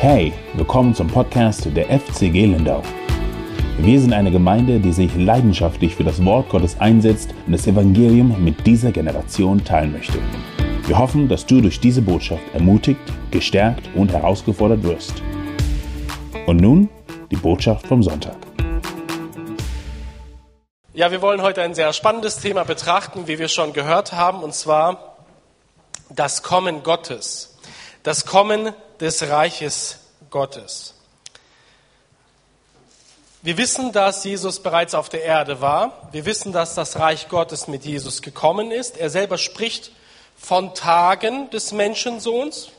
Hey, willkommen zum Podcast der FCG Lindau. Wir sind eine Gemeinde, die sich leidenschaftlich für das Wort Gottes einsetzt und das Evangelium mit dieser Generation teilen möchte. Wir hoffen, dass du durch diese Botschaft ermutigt, gestärkt und herausgefordert wirst. Und nun die Botschaft vom Sonntag. Ja, wir wollen heute ein sehr spannendes Thema betrachten, wie wir schon gehört haben, und zwar das Kommen Gottes. Das Kommen des Reiches Gottes. Wir wissen, dass Jesus bereits auf der Erde war. Wir wissen, dass das Reich Gottes mit Jesus gekommen ist. Er selber spricht von Tagen des Menschensohns,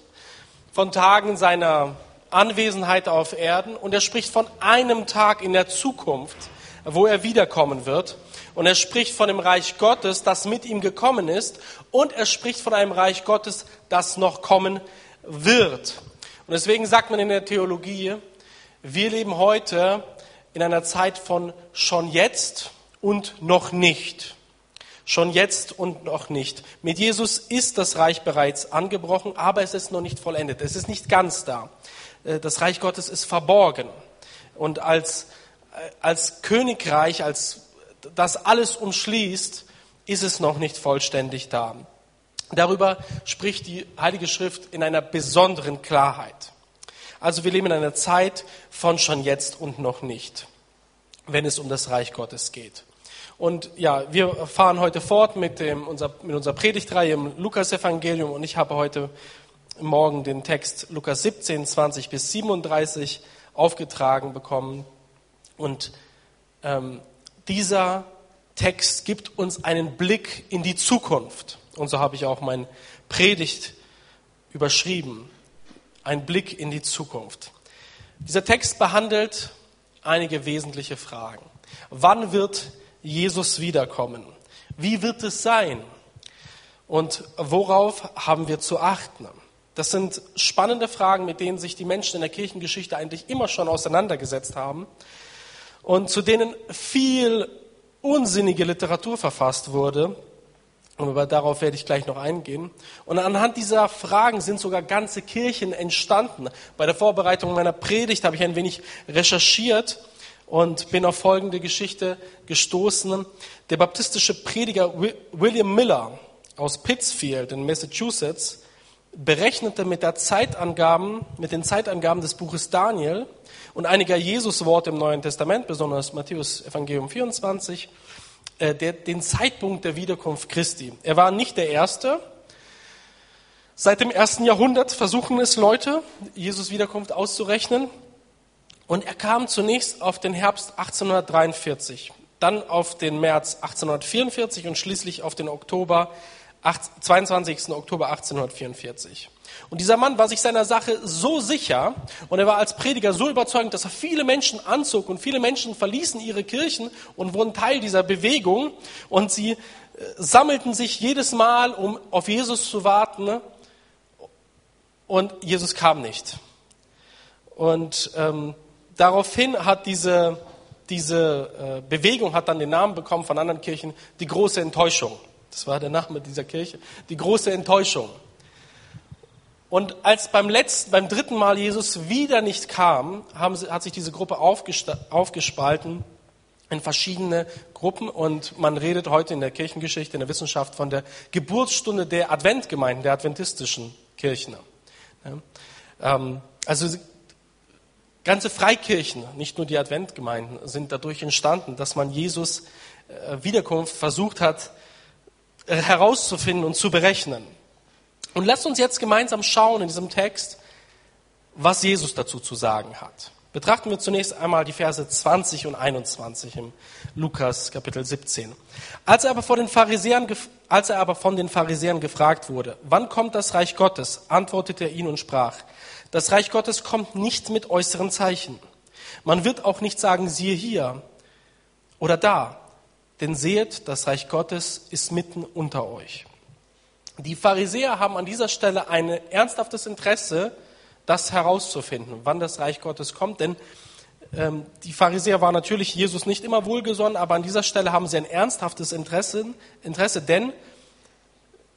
von Tagen seiner Anwesenheit auf Erden. Und er spricht von einem Tag in der Zukunft, wo er wiederkommen wird. Und er spricht von dem Reich Gottes, das mit ihm gekommen ist. Und er spricht von einem Reich Gottes, das noch kommen wird. Und deswegen sagt man in der Theologie, wir leben heute in einer Zeit von schon jetzt und noch nicht. Schon jetzt und noch nicht. Mit Jesus ist das Reich bereits angebrochen, aber es ist noch nicht vollendet. Es ist nicht ganz da. Äh, das Reich Gottes ist verborgen. Und als, äh, als Königreich, als das alles umschließt, ist es noch nicht vollständig da. Darüber spricht die Heilige Schrift in einer besonderen Klarheit. Also wir leben in einer Zeit von schon jetzt und noch nicht, wenn es um das Reich Gottes geht. Und ja, wir fahren heute fort mit, dem, unser, mit unserer Predigtreihe im Lukas-Evangelium und ich habe heute Morgen den Text Lukas 17, 20 bis 37 aufgetragen bekommen. Und ähm, dieser Text gibt uns einen Blick in die Zukunft. Und so habe ich auch mein Predigt überschrieben. Ein Blick in die Zukunft. Dieser Text behandelt einige wesentliche Fragen. Wann wird Jesus wiederkommen? Wie wird es sein? Und worauf haben wir zu achten? Das sind spannende Fragen, mit denen sich die Menschen in der Kirchengeschichte eigentlich immer schon auseinandergesetzt haben und zu denen viel unsinnige Literatur verfasst wurde aber darauf werde ich gleich noch eingehen. Und anhand dieser Fragen sind sogar ganze Kirchen entstanden. Bei der Vorbereitung meiner Predigt habe ich ein wenig recherchiert und bin auf folgende Geschichte gestoßen. Der baptistische Prediger William Miller aus Pittsfield in Massachusetts berechnete mit, der Zeitangaben, mit den Zeitangaben des Buches Daniel und einiger Jesusworte im Neuen Testament, besonders Matthäus Evangelium 24, äh, der, den Zeitpunkt der Wiederkunft Christi. Er war nicht der Erste. Seit dem ersten Jahrhundert versuchen es Leute, Jesus Wiederkunft auszurechnen. Und er kam zunächst auf den Herbst 1843, dann auf den März 1844 und schließlich auf den Oktober, 22. Oktober 1844. Und dieser Mann war sich seiner Sache so sicher und er war als Prediger so überzeugend, dass er viele Menschen anzog und viele Menschen verließen ihre Kirchen und wurden Teil dieser Bewegung und sie äh, sammelten sich jedes Mal, um auf Jesus zu warten und Jesus kam nicht. Und ähm, daraufhin hat diese, diese äh, Bewegung hat dann den Namen bekommen von anderen Kirchen, die große Enttäuschung. Das war der Name dieser Kirche, die große Enttäuschung. Und als beim letzten, beim dritten Mal Jesus wieder nicht kam, haben, hat sich diese Gruppe aufgespalten in verschiedene Gruppen und man redet heute in der Kirchengeschichte, in der Wissenschaft von der Geburtsstunde der Adventgemeinden, der adventistischen Kirchen. Ähm, also ganze Freikirchen, nicht nur die Adventgemeinden, sind dadurch entstanden, dass man Jesus äh, Wiederkunft versucht hat äh, herauszufinden und zu berechnen. Und lasst uns jetzt gemeinsam schauen in diesem Text, was Jesus dazu zu sagen hat. Betrachten wir zunächst einmal die Verse 20 und 21 im Lukas Kapitel 17. Als er aber, vor den Pharisäern, als er aber von den Pharisäern gefragt wurde, wann kommt das Reich Gottes, antwortete er ihnen und sprach, das Reich Gottes kommt nicht mit äußeren Zeichen. Man wird auch nicht sagen, siehe hier oder da, denn seht, das Reich Gottes ist mitten unter euch. Die Pharisäer haben an dieser Stelle ein ernsthaftes Interesse, das herauszufinden, wann das Reich Gottes kommt. Denn ähm, die Pharisäer waren natürlich Jesus nicht immer wohlgesonnen, aber an dieser Stelle haben sie ein ernsthaftes Interesse, Interesse denn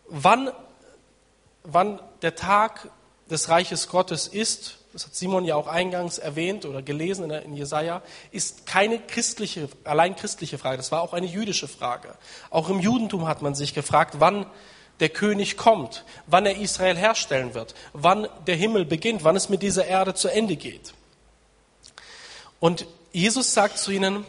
wann, wann der Tag des Reiches Gottes ist, das hat Simon ja auch eingangs erwähnt oder gelesen in Jesaja, ist keine christliche, allein christliche Frage. Das war auch eine jüdische Frage. Auch im Judentum hat man sich gefragt, wann der König kommt, wann er Israel herstellen wird, wann der Himmel beginnt, wann es mit dieser Erde zu Ende geht. Und Jesus sagt zu ihnen,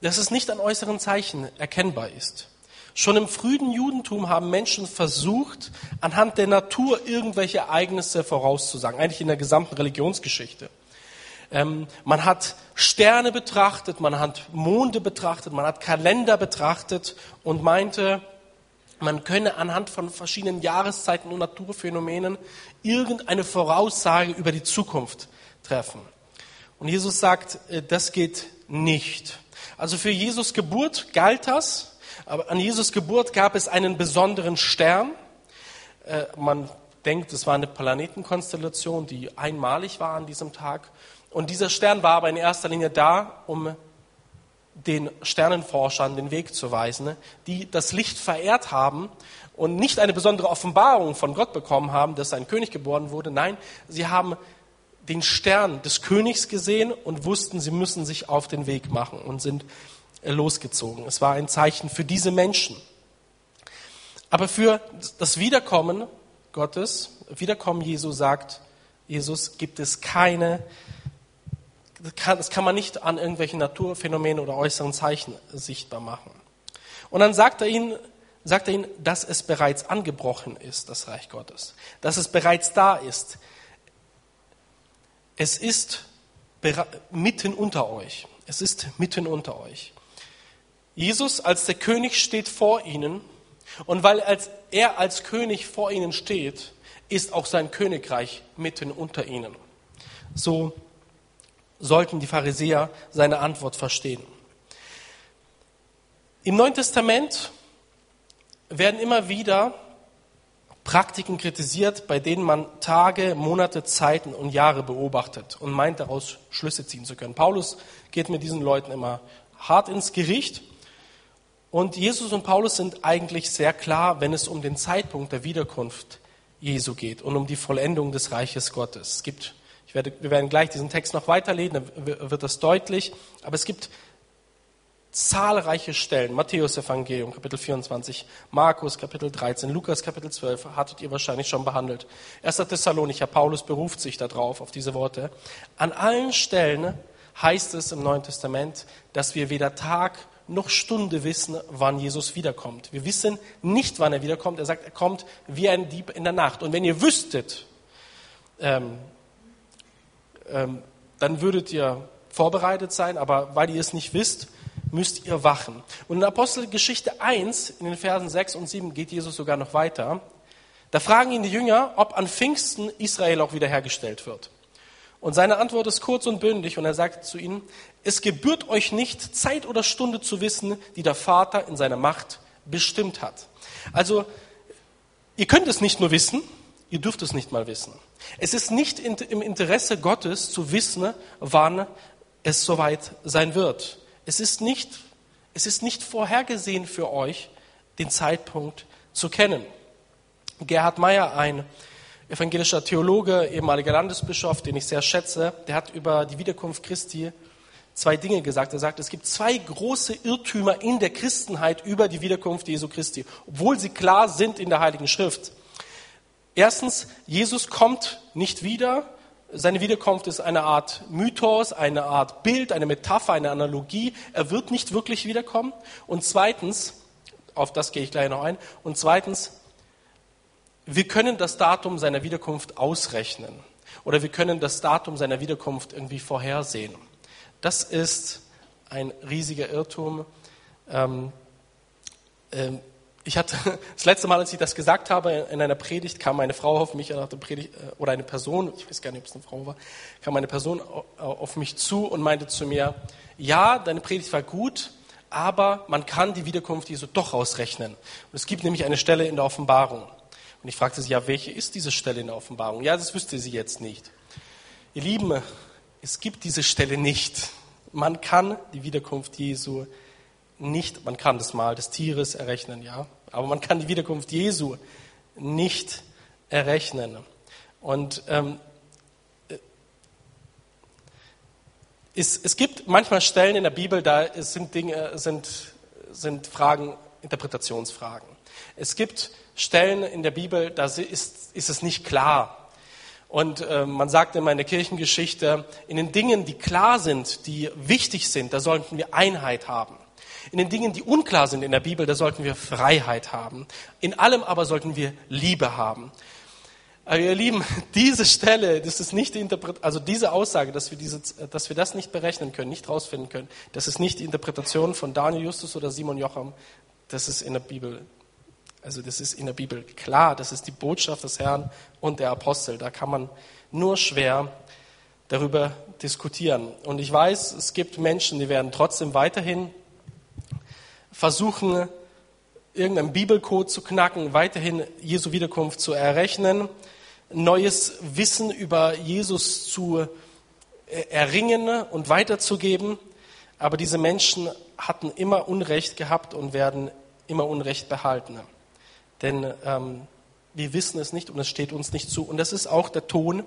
dass es nicht an äußeren Zeichen erkennbar ist. Schon im frühen Judentum haben Menschen versucht, anhand der Natur irgendwelche Ereignisse vorauszusagen, eigentlich in der gesamten Religionsgeschichte. Ähm, man hat Sterne betrachtet, man hat Monde betrachtet, man hat Kalender betrachtet und meinte, man könne anhand von verschiedenen Jahreszeiten und Naturphänomenen irgendeine Voraussage über die Zukunft treffen. Und Jesus sagt, äh, das geht nicht. Also für Jesus Geburt galt das, aber an Jesus Geburt gab es einen besonderen Stern. Äh, man denkt, es war eine Planetenkonstellation, die einmalig war an diesem Tag. Und dieser Stern war aber in erster Linie da, um den Sternenforschern den Weg zu weisen, die das Licht verehrt haben und nicht eine besondere Offenbarung von Gott bekommen haben, dass ein König geboren wurde. Nein, sie haben den Stern des Königs gesehen und wussten, sie müssen sich auf den Weg machen und sind losgezogen. Es war ein Zeichen für diese Menschen. Aber für das Wiederkommen Gottes, Wiederkommen Jesu sagt Jesus, gibt es keine kann, das kann man nicht an irgendwelchen Naturphänomenen oder äußeren Zeichen sichtbar machen. Und dann sagt er ihnen, sagt er ihnen, dass es bereits angebrochen ist, das Reich Gottes. Dass es bereits da ist. Es ist mitten unter euch. Es ist mitten unter euch. Jesus als der König steht vor ihnen und weil er als König vor ihnen steht, ist auch sein Königreich mitten unter ihnen. So sollten die Pharisäer seine Antwort verstehen. Im Neuen Testament werden immer wieder Praktiken kritisiert, bei denen man Tage, Monate, Zeiten und Jahre beobachtet und meint daraus Schlüsse ziehen zu können. Paulus geht mit diesen Leuten immer hart ins Gericht und Jesus und Paulus sind eigentlich sehr klar, wenn es um den Zeitpunkt der Wiederkunft Jesu geht und um die Vollendung des Reiches Gottes. Es gibt werde, wir werden gleich diesen Text noch weiterlesen, dann wird das deutlich. Aber es gibt zahlreiche Stellen. Matthäus Evangelium, Kapitel 24, Markus, Kapitel 13, Lukas, Kapitel 12, hattet ihr wahrscheinlich schon behandelt. 1. Thessalonicher, Paulus beruft sich darauf, auf diese Worte. An allen Stellen heißt es im Neuen Testament, dass wir weder Tag noch Stunde wissen, wann Jesus wiederkommt. Wir wissen nicht, wann er wiederkommt. Er sagt, er kommt wie ein Dieb in der Nacht. Und wenn ihr wüsstet, ähm, ähm, dann würdet ihr vorbereitet sein, aber weil ihr es nicht wisst, müsst ihr wachen. Und in Apostelgeschichte 1, in den Versen 6 und 7 geht Jesus sogar noch weiter. Da fragen ihn die Jünger, ob an Pfingsten Israel auch wiederhergestellt wird. Und seine Antwort ist kurz und bündig und er sagt zu ihnen, es gebührt euch nicht, Zeit oder Stunde zu wissen, die der Vater in seiner Macht bestimmt hat. Also, ihr könnt es nicht nur wissen, Ihr dürft es nicht mal wissen. Es ist nicht im Interesse Gottes zu wissen, wann es soweit sein wird. Es ist nicht, es ist nicht vorhergesehen für euch, den Zeitpunkt zu kennen. Gerhard Meyer, ein evangelischer Theologe, ehemaliger Landesbischof, den ich sehr schätze, der hat über die Wiederkunft Christi zwei Dinge gesagt. Er sagt, es gibt zwei große Irrtümer in der Christenheit über die Wiederkunft Jesu Christi, obwohl sie klar sind in der Heiligen Schrift. Erstens, Jesus kommt nicht wieder. Seine Wiederkunft ist eine Art Mythos, eine Art Bild, eine Metapher, eine Analogie. Er wird nicht wirklich wiederkommen. Und zweitens, auf das gehe ich gleich noch ein, und zweitens, wir können das Datum seiner Wiederkunft ausrechnen oder wir können das Datum seiner Wiederkunft irgendwie vorhersehen. Das ist ein riesiger Irrtum. Ähm, ähm, ich hatte das letzte Mal, als ich das gesagt habe, in einer Predigt kam eine Frau auf mich, Predigt, äh, oder eine Person, ich weiß gar nicht, ob es eine Frau war, kam eine Person auf mich zu und meinte zu mir, ja, deine Predigt war gut, aber man kann die Wiederkunft Jesu doch ausrechnen. Und es gibt nämlich eine Stelle in der Offenbarung. Und ich fragte sie, ja, welche ist diese Stelle in der Offenbarung? Ja, das wüsste sie jetzt nicht. Ihr Lieben, es gibt diese Stelle nicht. Man kann die Wiederkunft Jesu nicht, man kann das Mal des Tieres errechnen, ja, aber man kann die Wiederkunft Jesu nicht errechnen. Und ähm, äh, es, es gibt manchmal Stellen in der Bibel, da sind Dinge, sind, sind Fragen, Interpretationsfragen. Es gibt Stellen in der Bibel, da ist, ist es nicht klar. Und äh, man sagt immer in der Kirchengeschichte, in den Dingen, die klar sind, die wichtig sind, da sollten wir Einheit haben. In den Dingen, die unklar sind in der Bibel, da sollten wir Freiheit haben. In allem aber sollten wir Liebe haben. Aber ihr Lieben, diese Stelle, das ist nicht die Interpret also diese Aussage, dass wir, diese, dass wir das nicht berechnen können, nicht rausfinden können, das ist nicht die Interpretation von Daniel Justus oder Simon Jocham, das ist in der Bibel. Also das ist in der Bibel klar, das ist die Botschaft des Herrn und der Apostel. Da kann man nur schwer darüber diskutieren. Und ich weiß, es gibt Menschen, die werden trotzdem weiterhin versuchen, irgendeinen Bibelcode zu knacken, weiterhin Jesu Wiederkunft zu errechnen, neues Wissen über Jesus zu äh, erringen und weiterzugeben. Aber diese Menschen hatten immer Unrecht gehabt und werden immer Unrecht behalten. Denn ähm, wir wissen es nicht und es steht uns nicht zu. Und das ist auch der Ton,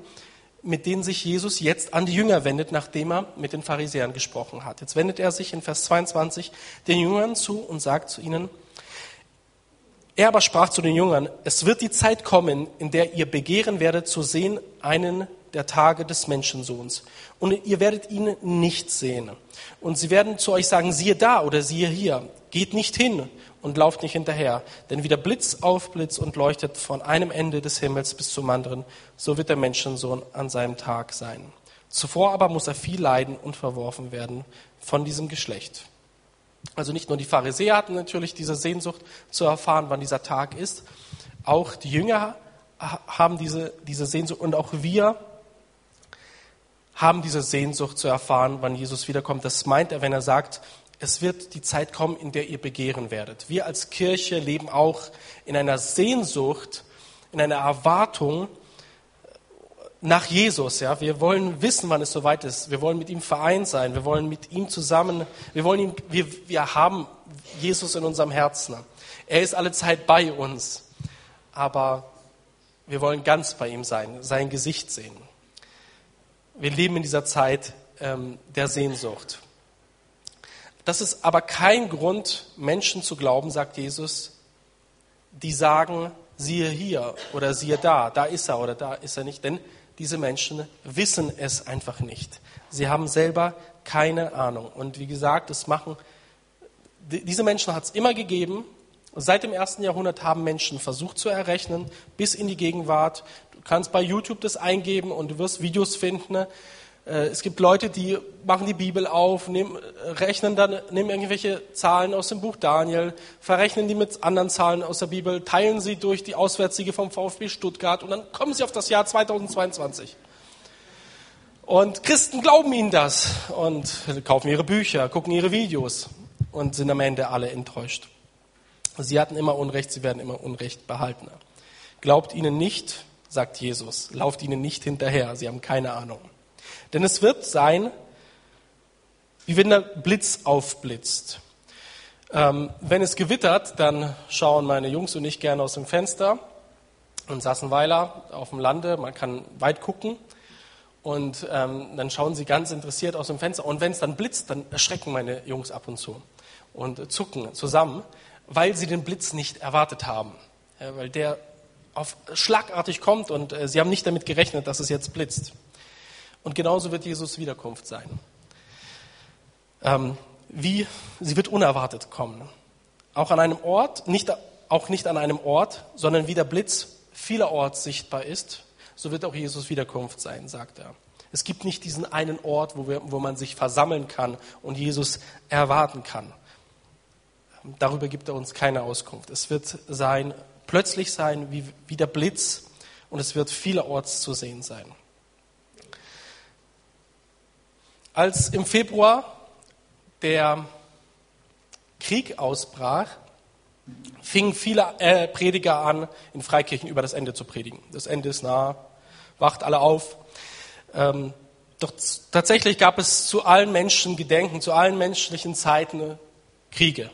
mit dem sich Jesus jetzt an die Jünger wendet, nachdem er mit den Pharisäern gesprochen hat. Jetzt wendet er sich in Vers 22 den Jüngern zu und sagt zu ihnen, er aber sprach zu den Jüngern, es wird die Zeit kommen, in der ihr begehren werdet zu sehen einen der Tage des Menschensohns. Und ihr werdet ihn nicht sehen. Und sie werden zu euch sagen, siehe da oder siehe hier. Geht nicht hin und lauft nicht hinterher. Denn wie der Blitz aufblitzt und leuchtet von einem Ende des Himmels bis zum anderen, so wird der Menschensohn an seinem Tag sein. Zuvor aber muss er viel leiden und verworfen werden von diesem Geschlecht. Also nicht nur die Pharisäer hatten natürlich diese Sehnsucht zu erfahren, wann dieser Tag ist, auch die Jünger haben diese, diese Sehnsucht und auch wir haben diese Sehnsucht zu erfahren, wann Jesus wiederkommt. Das meint er, wenn er sagt, es wird die Zeit kommen, in der ihr begehren werdet. Wir als Kirche leben auch in einer Sehnsucht, in einer Erwartung nach Jesus. Ja, wir wollen wissen, wann es soweit ist. Wir wollen mit ihm vereint sein. Wir wollen mit ihm zusammen. Wir wollen ihn. Wir, wir haben Jesus in unserem Herzen. Er ist alle Zeit bei uns, aber wir wollen ganz bei ihm sein, sein Gesicht sehen. Wir leben in dieser Zeit ähm, der Sehnsucht. Das ist aber kein Grund, Menschen zu glauben, sagt Jesus, die sagen, siehe hier oder siehe da, da ist er oder da ist er nicht. Denn diese Menschen wissen es einfach nicht. Sie haben selber keine Ahnung. Und wie gesagt, das machen, diese Menschen hat es immer gegeben. Seit dem ersten Jahrhundert haben Menschen versucht zu errechnen, bis in die Gegenwart. Du kannst bei YouTube das eingeben und du wirst Videos finden, äh, es gibt Leute, die machen die Bibel auf, nehmen, rechnen dann, nehmen irgendwelche Zahlen aus dem Buch Daniel, verrechnen die mit anderen Zahlen aus der Bibel, teilen sie durch die Auswärtssiege vom VfB Stuttgart und dann kommen sie auf das Jahr 2022. Und Christen glauben ihnen das und kaufen ihre Bücher, gucken ihre Videos und sind am Ende alle enttäuscht. Sie hatten immer Unrecht, sie werden immer Unrecht behalten. Glaubt ihnen nicht, sagt Jesus, lauft ihnen nicht hinterher, sie haben keine Ahnung. Denn es wird sein, wie wenn der Blitz aufblitzt. Ähm, wenn es gewittert, dann schauen meine Jungs und ich gerne aus dem Fenster und Sassenweiler auf dem Lande. Man kann weit gucken. Und ähm, dann schauen sie ganz interessiert aus dem Fenster. Und wenn es dann blitzt, dann erschrecken meine Jungs ab und zu und zucken zusammen, weil sie den Blitz nicht erwartet haben. Ja, weil der auf schlagartig kommt und äh, sie haben nicht damit gerechnet, dass es jetzt blitzt. Und genauso wird Jesus Wiederkunft sein. Ähm, wie sie wird unerwartet kommen. Auch an einem Ort, nicht, auch nicht an einem Ort, sondern wie der Blitz vielerorts sichtbar ist, so wird auch Jesus Wiederkunft sein, sagt er. Es gibt nicht diesen einen Ort, wo, wir, wo man sich versammeln kann und Jesus erwarten kann. Darüber gibt er uns keine Auskunft. Es wird sein, plötzlich sein wie, wie der Blitz und es wird vielerorts zu sehen sein. Als im Februar der Krieg ausbrach, fingen viele äh, Prediger an, in Freikirchen über das Ende zu predigen. Das Ende ist nah, wacht alle auf. Ähm, doch tatsächlich gab es zu allen Menschen Gedenken, zu allen menschlichen Zeiten Kriege.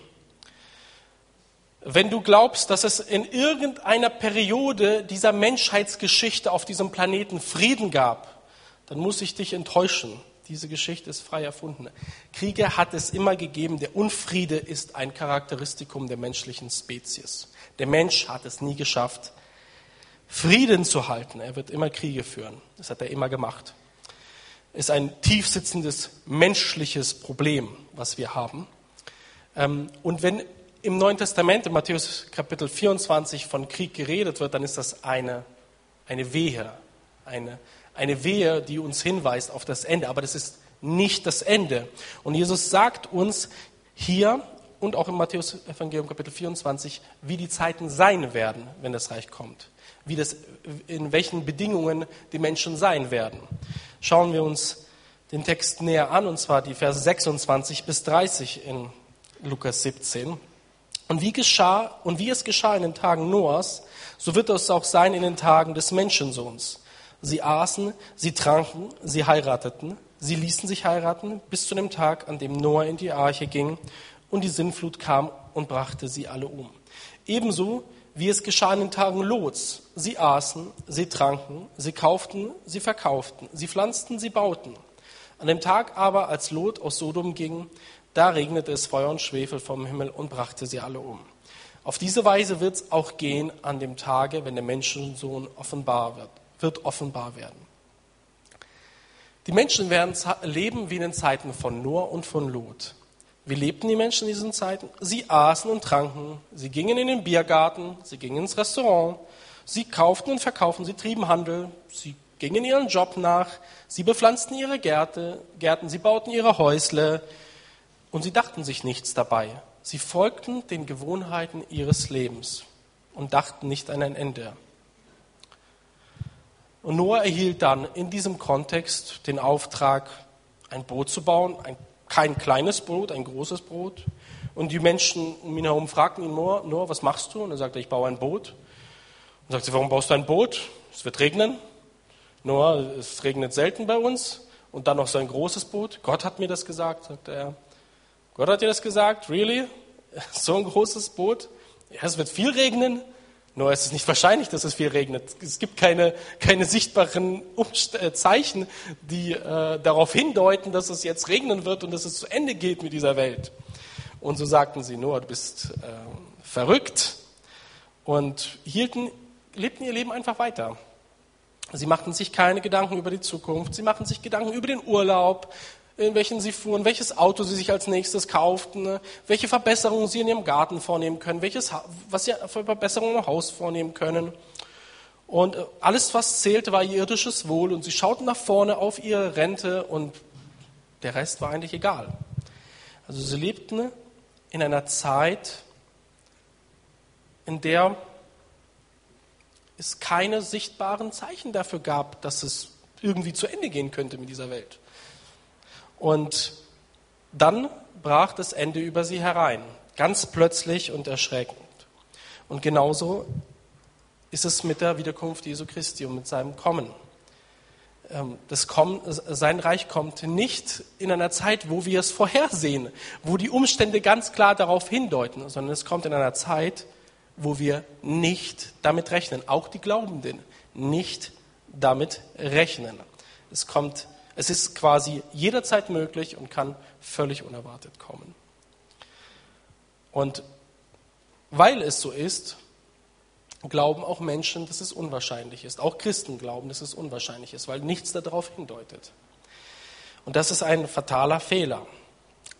Wenn du glaubst, dass es in irgendeiner Periode dieser Menschheitsgeschichte auf diesem Planeten Frieden gab, dann muss ich dich enttäuschen. Diese Geschichte ist frei erfunden. Kriege hat es immer gegeben. Der Unfriede ist ein Charakteristikum der menschlichen Spezies. Der Mensch hat es nie geschafft, Frieden zu halten. Er wird immer Kriege führen. Das hat er immer gemacht. Ist ein tiefsitzendes menschliches Problem, was wir haben. Ähm, und wenn im Neuen Testament, in Matthäus Kapitel 24, von Krieg geredet wird, dann ist das eine, eine Wehe, eine, eine Wehe, die uns hinweist auf das Ende. Aber das ist nicht das Ende. Und Jesus sagt uns hier und auch im Matthäus Evangelium Kapitel 24, wie die Zeiten sein werden, wenn das Reich kommt. Wie das, in welchen Bedingungen die Menschen sein werden. Schauen wir uns den Text näher an, und zwar die Verse 26 bis 30 in Lukas 17. Und wie geschah, und wie es geschah in den Tagen Noahs, so wird es auch sein in den Tagen des Menschensohns. Sie aßen, sie tranken, sie heirateten, sie ließen sich heiraten, bis zu dem Tag, an dem Noah in die Arche ging und die Sinnflut kam und brachte sie alle um. Ebenso wie es geschah in den Tagen Lots. Sie aßen, sie tranken, sie kauften, sie verkauften, sie pflanzten, sie bauten. An dem Tag aber, als Lot aus Sodom ging, da regnete es Feuer und Schwefel vom Himmel und brachte sie alle um. Auf diese Weise wird es auch gehen an dem Tage, wenn der Menschensohn offenbar wird, wird offenbar werden. Die Menschen werden leben wie in den Zeiten von Noah und von Lot. Wie lebten die Menschen in diesen Zeiten? Sie aßen und tranken, sie gingen in den Biergarten, sie gingen ins Restaurant, sie kauften und verkauften, sie trieben Handel, sie gingen ihren Job nach, sie bepflanzten ihre Gärte, Gärten, sie bauten ihre Häusle, und sie dachten sich nichts dabei. Sie folgten den Gewohnheiten ihres Lebens und dachten nicht an ein Ende. Und Noah erhielt dann in diesem Kontext den Auftrag, ein Boot zu bauen, ein, kein kleines Boot, ein großes Boot. Und die Menschen um ihn herum fragten ihn, Noah, Noah was machst du? Und er sagte, ich baue ein Boot. Und sagte, warum baust du ein Boot? Es wird regnen. Noah, es regnet selten bei uns. Und dann noch so ein großes Boot. Gott hat mir das gesagt, sagte er. Gott hat dir das gesagt? Really? So ein großes Boot? Ja, es wird viel regnen. Nur ist es nicht wahrscheinlich, dass es viel regnet. Es gibt keine, keine sichtbaren Umst äh, Zeichen, die äh, darauf hindeuten, dass es jetzt regnen wird und dass es zu Ende geht mit dieser Welt. Und so sagten sie, Noah, du bist äh, verrückt und hielten, lebten ihr Leben einfach weiter. Sie machten sich keine Gedanken über die Zukunft, sie machten sich Gedanken über den Urlaub, in welchen sie fuhren, welches Auto sie sich als nächstes kauften, ne? welche Verbesserungen sie in ihrem Garten vornehmen können, welches, was sie für Verbesserungen im Haus vornehmen können. Und äh, alles, was zählte, war ihr irdisches Wohl. Und sie schauten nach vorne auf ihre Rente und der Rest war eigentlich egal. Also sie lebten in einer Zeit, in der es keine sichtbaren Zeichen dafür gab, dass es irgendwie zu Ende gehen könnte mit dieser Welt. Und dann brach das Ende über sie herein, ganz plötzlich und erschreckend. Und genauso ist es mit der Wiederkunft Jesu Christi und mit seinem Kommen. Ähm, das Kommen, sein Reich kommt nicht in einer Zeit, wo wir es vorhersehen, wo die Umstände ganz klar darauf hindeuten, sondern es kommt in einer Zeit, wo wir nicht damit rechnen, auch die Glaubenden nicht damit rechnen. Es kommt es ist quasi jederzeit möglich und kann völlig unerwartet kommen. Und weil es so ist, glauben auch Menschen, dass es unwahrscheinlich ist. Auch Christen glauben, dass es unwahrscheinlich ist, weil nichts darauf hindeutet. Und das ist ein fataler Fehler,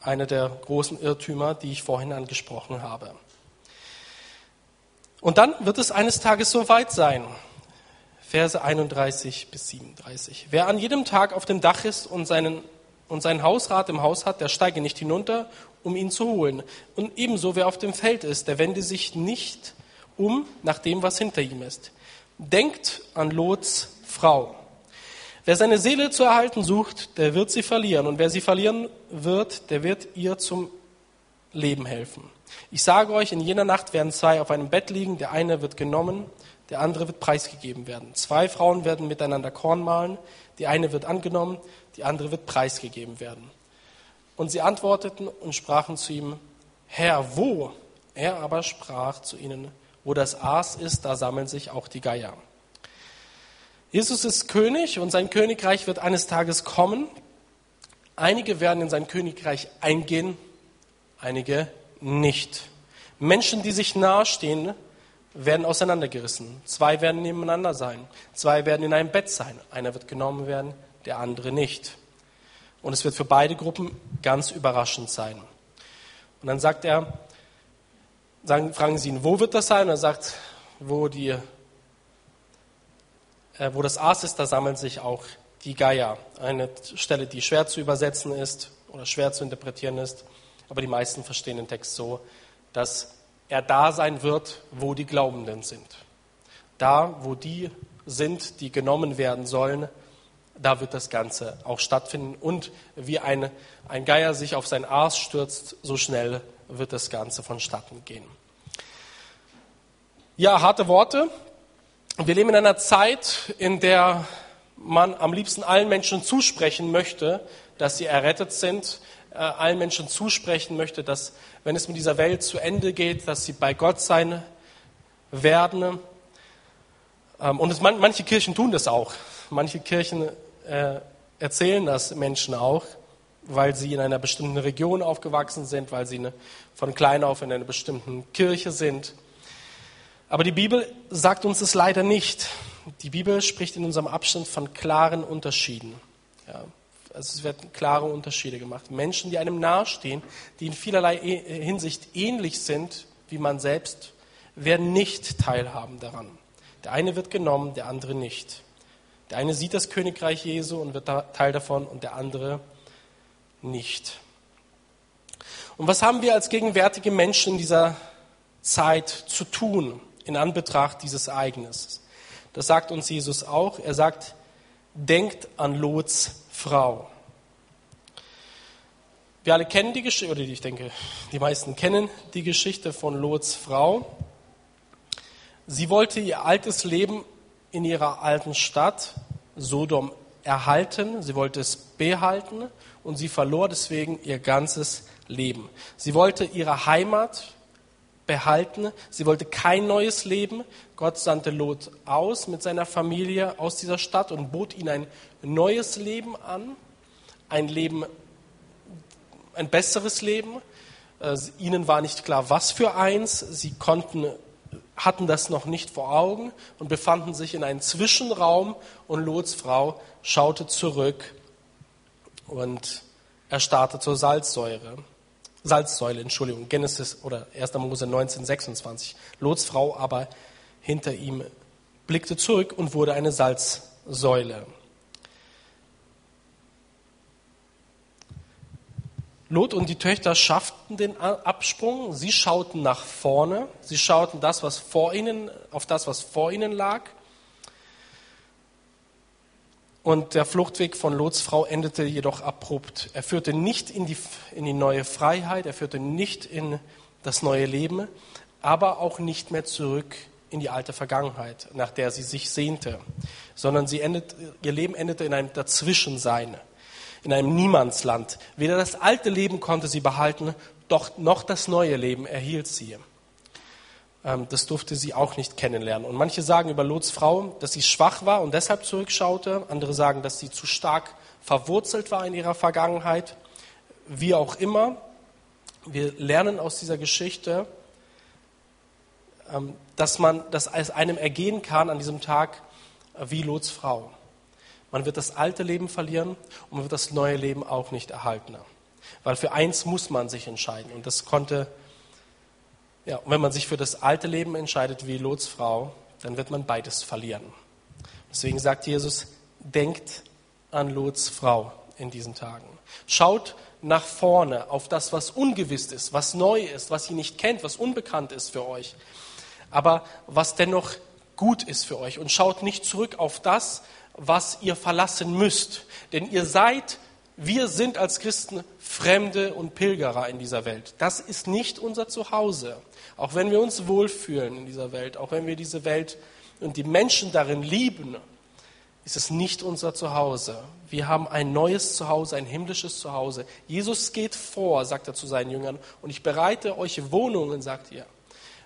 einer der großen Irrtümer, die ich vorhin angesprochen habe. Und dann wird es eines Tages so weit sein, Verse 31 bis 37. Wer an jedem Tag auf dem Dach ist und seinen, und seinen Hausrat im Haus hat, der steige nicht hinunter, um ihn zu holen. Und ebenso wer auf dem Feld ist, der wende sich nicht um nach dem, was hinter ihm ist. Denkt an Lots Frau. Wer seine Seele zu erhalten sucht, der wird sie verlieren. Und wer sie verlieren wird, der wird ihr zum Leben helfen. Ich sage euch, in jener Nacht werden zwei auf einem Bett liegen, der eine wird genommen der andere wird preisgegeben werden. Zwei Frauen werden miteinander Korn mahlen, die eine wird angenommen, die andere wird preisgegeben werden. Und sie antworteten und sprachen zu ihm, Herr, wo? Er aber sprach zu ihnen, wo das Aas ist, da sammeln sich auch die Geier. Jesus ist König und sein Königreich wird eines Tages kommen. Einige werden in sein Königreich eingehen, einige nicht. Menschen, die sich nahestehen, werden auseinandergerissen. Zwei werden nebeneinander sein. Zwei werden in einem Bett sein. Einer wird genommen werden, der andere nicht. Und es wird für beide Gruppen ganz überraschend sein. Und dann sagt er, sagen, fragen sie ihn, wo wird das sein? Und er sagt, wo, die, äh, wo das Aas ist, da sammeln sich auch die Geier. Eine Stelle, die schwer zu übersetzen ist oder schwer zu interpretieren ist. Aber die meisten verstehen den Text so, dass er da sein wird, wo die Glaubenden sind. Da, wo die sind, die genommen werden sollen, da wird das Ganze auch stattfinden. Und wie ein, ein Geier sich auf sein Aas stürzt, so schnell wird das Ganze vonstatten gehen. Ja, harte Worte. Wir leben in einer Zeit, in der man am liebsten allen Menschen zusprechen möchte, dass sie errettet sind, allen Menschen zusprechen möchte, dass wenn es mit dieser Welt zu Ende geht, dass sie bei Gott sein werden. Ähm, und manche Kirchen tun das auch. Manche Kirchen äh, erzählen das Menschen auch, weil sie in einer bestimmten Region aufgewachsen sind, weil sie von klein auf in einer bestimmten Kirche sind. Aber die Bibel sagt uns es leider nicht. Die Bibel spricht in unserem Abschnitt von klaren Unterschieden. Ja, also es werden klare Unterschiede gemacht. Menschen, die einem nahestehen, die in vielerlei e-, Hinsicht ähnlich sind wie man selbst, werden nicht teilhaben daran. Der eine wird genommen, der andere nicht. Der eine sieht das Königreich Jesu und wird Teil davon und der andere nicht. Und was haben wir als gegenwärtige Menschen in dieser Zeit zu tun in Anbetracht dieses Ereignisses? Das sagt uns Jesus auch. Er sagt, denkt an Lots Frau. Wir alle kennen die Geschichte, oder ich denke, die meisten kennen die Geschichte von Lots Frau. Sie wollte ihr altes Leben in ihrer alten Stadt Sodom erhalten, sie wollte es behalten und sie verlor deswegen ihr ganzes Leben. Sie wollte ihre Heimat behalten, sie wollte kein neues Leben. Gott sandte Lot aus mit seiner Familie aus dieser Stadt und bot ihnen ein neues Leben an, ein Leben, ein besseres Leben. Äh, ihnen war nicht klar, was für eins. Sie konnten hatten das noch nicht vor Augen und befanden sich in einem Zwischenraum und Lots Frau schaute zurück und erstarrte zur Salzsäure. Salzsäule, Entschuldigung, Genesis oder 1. Mose 19, 26. Lots Frau aber hinter ihm blickte zurück und wurde eine Salzsäule. Lot und die Töchter schafften den Absprung. Sie schauten nach vorne. Sie schauten das, was vor ihnen, auf das, was vor ihnen lag. Und der Fluchtweg von Lots Frau endete jedoch abrupt. Er führte nicht in die, in die neue Freiheit, er führte nicht in das neue Leben, aber auch nicht mehr zurück in die alte Vergangenheit, nach der sie sich sehnte, sondern sie endet, ihr Leben endete in einem Dazwischensein in einem Niemandsland. Weder das alte Leben konnte sie behalten, doch noch das neue Leben erhielt sie. Ähm, das durfte sie auch nicht kennenlernen. Und manche sagen über Lots Frau, dass sie schwach war und deshalb zurückschaute. Andere sagen, dass sie zu stark verwurzelt war in ihrer Vergangenheit. Wie auch immer, wir lernen aus dieser Geschichte, ähm, dass man, dass es einem ergehen kann an diesem Tag wie Lots Frau. Man wird das alte Leben verlieren und man wird das neue Leben auch nicht erhalten. Weil für eins muss man sich entscheiden. Und das konnte, ja, und wenn man sich für das alte Leben entscheidet wie Lots Frau, dann wird man beides verlieren. Deswegen sagt Jesus, denkt an Lots Frau in diesen Tagen. Schaut nach vorne auf das, was ungewiss ist, was neu ist, was ihr nicht kennt, was unbekannt ist für euch, aber was dennoch gut ist für euch. Und schaut nicht zurück auf das, was ihr verlassen müsst. Denn ihr seid, wir sind als Christen Fremde und Pilgerer in dieser Welt. Das ist nicht unser Zuhause. Auch wenn wir uns wohlfühlen in dieser Welt, auch wenn wir diese Welt und die Menschen darin lieben, ist es nicht unser Zuhause. Wir haben ein neues Zuhause, ein himmlisches Zuhause. Jesus geht vor, sagt er zu seinen Jüngern, und ich bereite euch Wohnungen, sagt ihr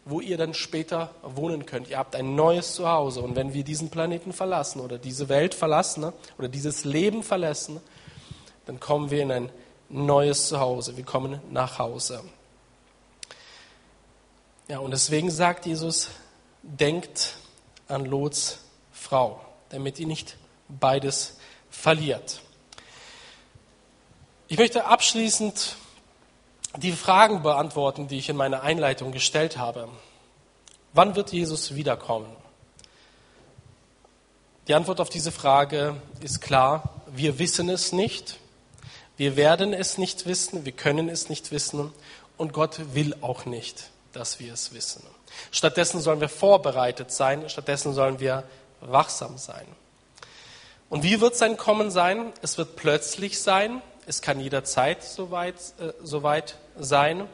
wo ihr dann später wohnen könnt. Ihr habt ein neues Zuhause. Und wenn wir diesen Planeten verlassen oder diese Welt verlassen oder dieses Leben verlassen, dann kommen wir in ein neues Zuhause. Wir kommen nach Hause. Ja, und deswegen sagt Jesus, denkt an Lots Frau, damit ihr nicht beides verliert. Ich möchte abschließend die Fragen beantworten, die ich in meiner Einleitung gestellt habe. Wann wird Jesus wiederkommen? Die Antwort auf diese Frage ist klar, wir wissen es nicht, wir werden es nicht wissen, wir können es nicht wissen und Gott will auch nicht, dass wir es wissen. Stattdessen sollen wir vorbereitet sein, stattdessen sollen wir wachsam sein. Und wie wird sein Kommen sein? Es wird plötzlich sein, es kann jederzeit soweit, äh, soweit sein.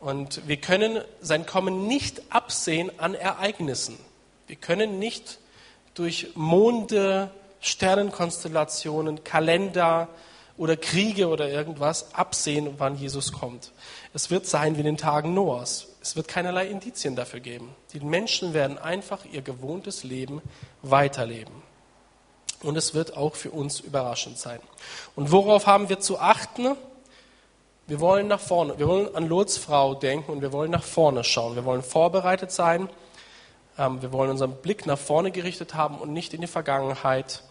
Und wir können sein Kommen nicht absehen an Ereignissen. Wir können nicht durch Monde, Sternenkonstellationen, Kalender oder Kriege oder irgendwas absehen, wann Jesus kommt. Es wird sein wie in den Tagen Noahs. Es wird keinerlei Indizien dafür geben. Die Menschen werden einfach ihr gewohntes Leben weiterleben. Und es wird auch für uns überraschend sein. Und worauf haben wir zu achten? Wir wollen nach vorne, wir wollen an Lots Frau denken und wir wollen nach vorne schauen. Wir wollen vorbereitet sein. Ähm, wir wollen unseren Blick nach vorne gerichtet haben und nicht in die Vergangenheit.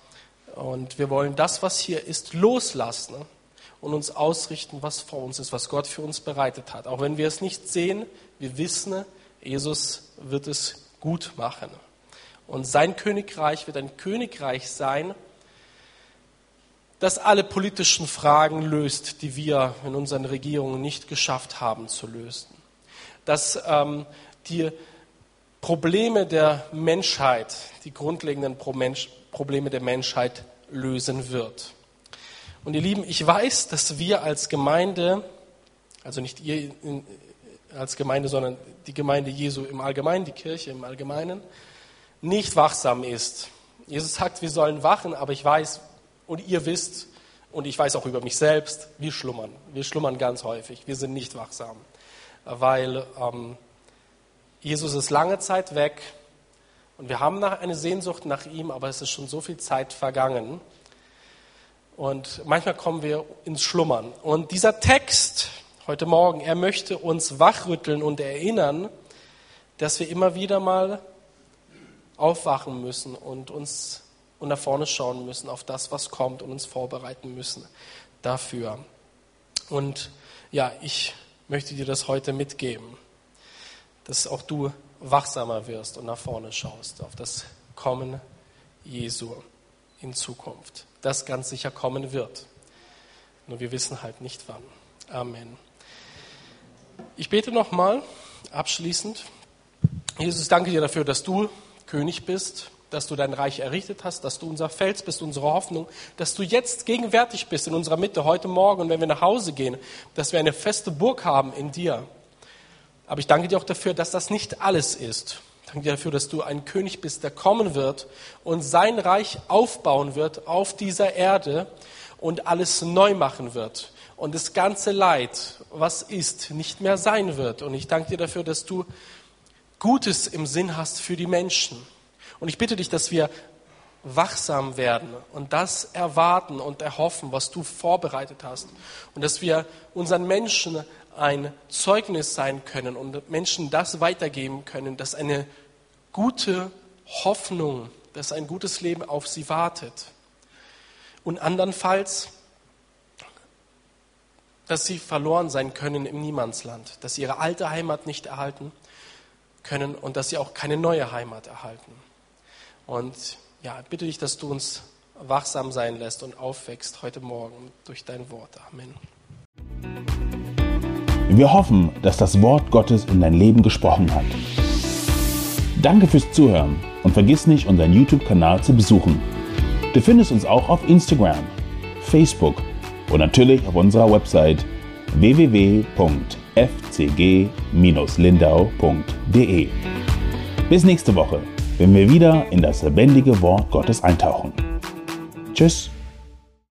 Und wir wollen das, was hier ist, loslassen und uns ausrichten, was vor uns ist, was Gott für uns bereitet hat. Auch wenn wir es nicht sehen, wir wissen, Jesus wird es gut machen. Und sein Königreich wird ein Königreich sein, das alle politischen Fragen löst, die wir in unseren Regierungen nicht geschafft haben zu lösen. Dass ähm, die Probleme der Menschheit, die grundlegenden Probleme der Menschheit lösen wird. Und ihr Lieben, ich weiß, dass wir als Gemeinde, also nicht ihr als Gemeinde, sondern die Gemeinde Jesu im Allgemeinen, die Kirche im Allgemeinen, nicht wachsam ist. Jesus sagt, wir sollen wachen, aber ich weiß und ihr wisst und ich weiß auch über mich selbst, wir schlummern. Wir schlummern ganz häufig. Wir sind nicht wachsam, weil ähm, Jesus ist lange Zeit weg und wir haben eine Sehnsucht nach ihm, aber es ist schon so viel Zeit vergangen. Und manchmal kommen wir ins Schlummern. Und dieser Text heute Morgen, er möchte uns wachrütteln und erinnern, dass wir immer wieder mal aufwachen müssen und uns und nach vorne schauen müssen auf das, was kommt und uns vorbereiten müssen dafür. Und ja, ich möchte dir das heute mitgeben, dass auch du wachsamer wirst und nach vorne schaust auf das Kommen Jesu in Zukunft, das ganz sicher kommen wird. Nur wir wissen halt nicht wann. Amen. Ich bete nochmal abschließend. Jesus, danke dir dafür, dass du König bist, dass du dein Reich errichtet hast, dass du unser Fels bist, unsere Hoffnung, dass du jetzt gegenwärtig bist in unserer Mitte, heute Morgen und wenn wir nach Hause gehen, dass wir eine feste Burg haben in dir. Aber ich danke dir auch dafür, dass das nicht alles ist. Ich danke dir dafür, dass du ein König bist, der kommen wird und sein Reich aufbauen wird auf dieser Erde und alles neu machen wird und das ganze Leid, was ist, nicht mehr sein wird. Und ich danke dir dafür, dass du Gutes im Sinn hast für die Menschen. Und ich bitte dich, dass wir wachsam werden und das erwarten und erhoffen, was du vorbereitet hast. Und dass wir unseren Menschen ein Zeugnis sein können und Menschen das weitergeben können, dass eine gute Hoffnung, dass ein gutes Leben auf sie wartet. Und andernfalls, dass sie verloren sein können im Niemandsland, dass sie ihre alte Heimat nicht erhalten können und dass sie auch keine neue Heimat erhalten. Und ja, bitte dich, dass du uns wachsam sein lässt und aufwächst heute Morgen durch dein Wort. Amen. Wir hoffen, dass das Wort Gottes in dein Leben gesprochen hat. Danke fürs Zuhören und vergiss nicht, unseren YouTube-Kanal zu besuchen. Du findest uns auch auf Instagram, Facebook und natürlich auf unserer Website www.fcg-lindau.de. Bis nächste Woche, wenn wir wieder in das lebendige Wort Gottes eintauchen. Tschüss.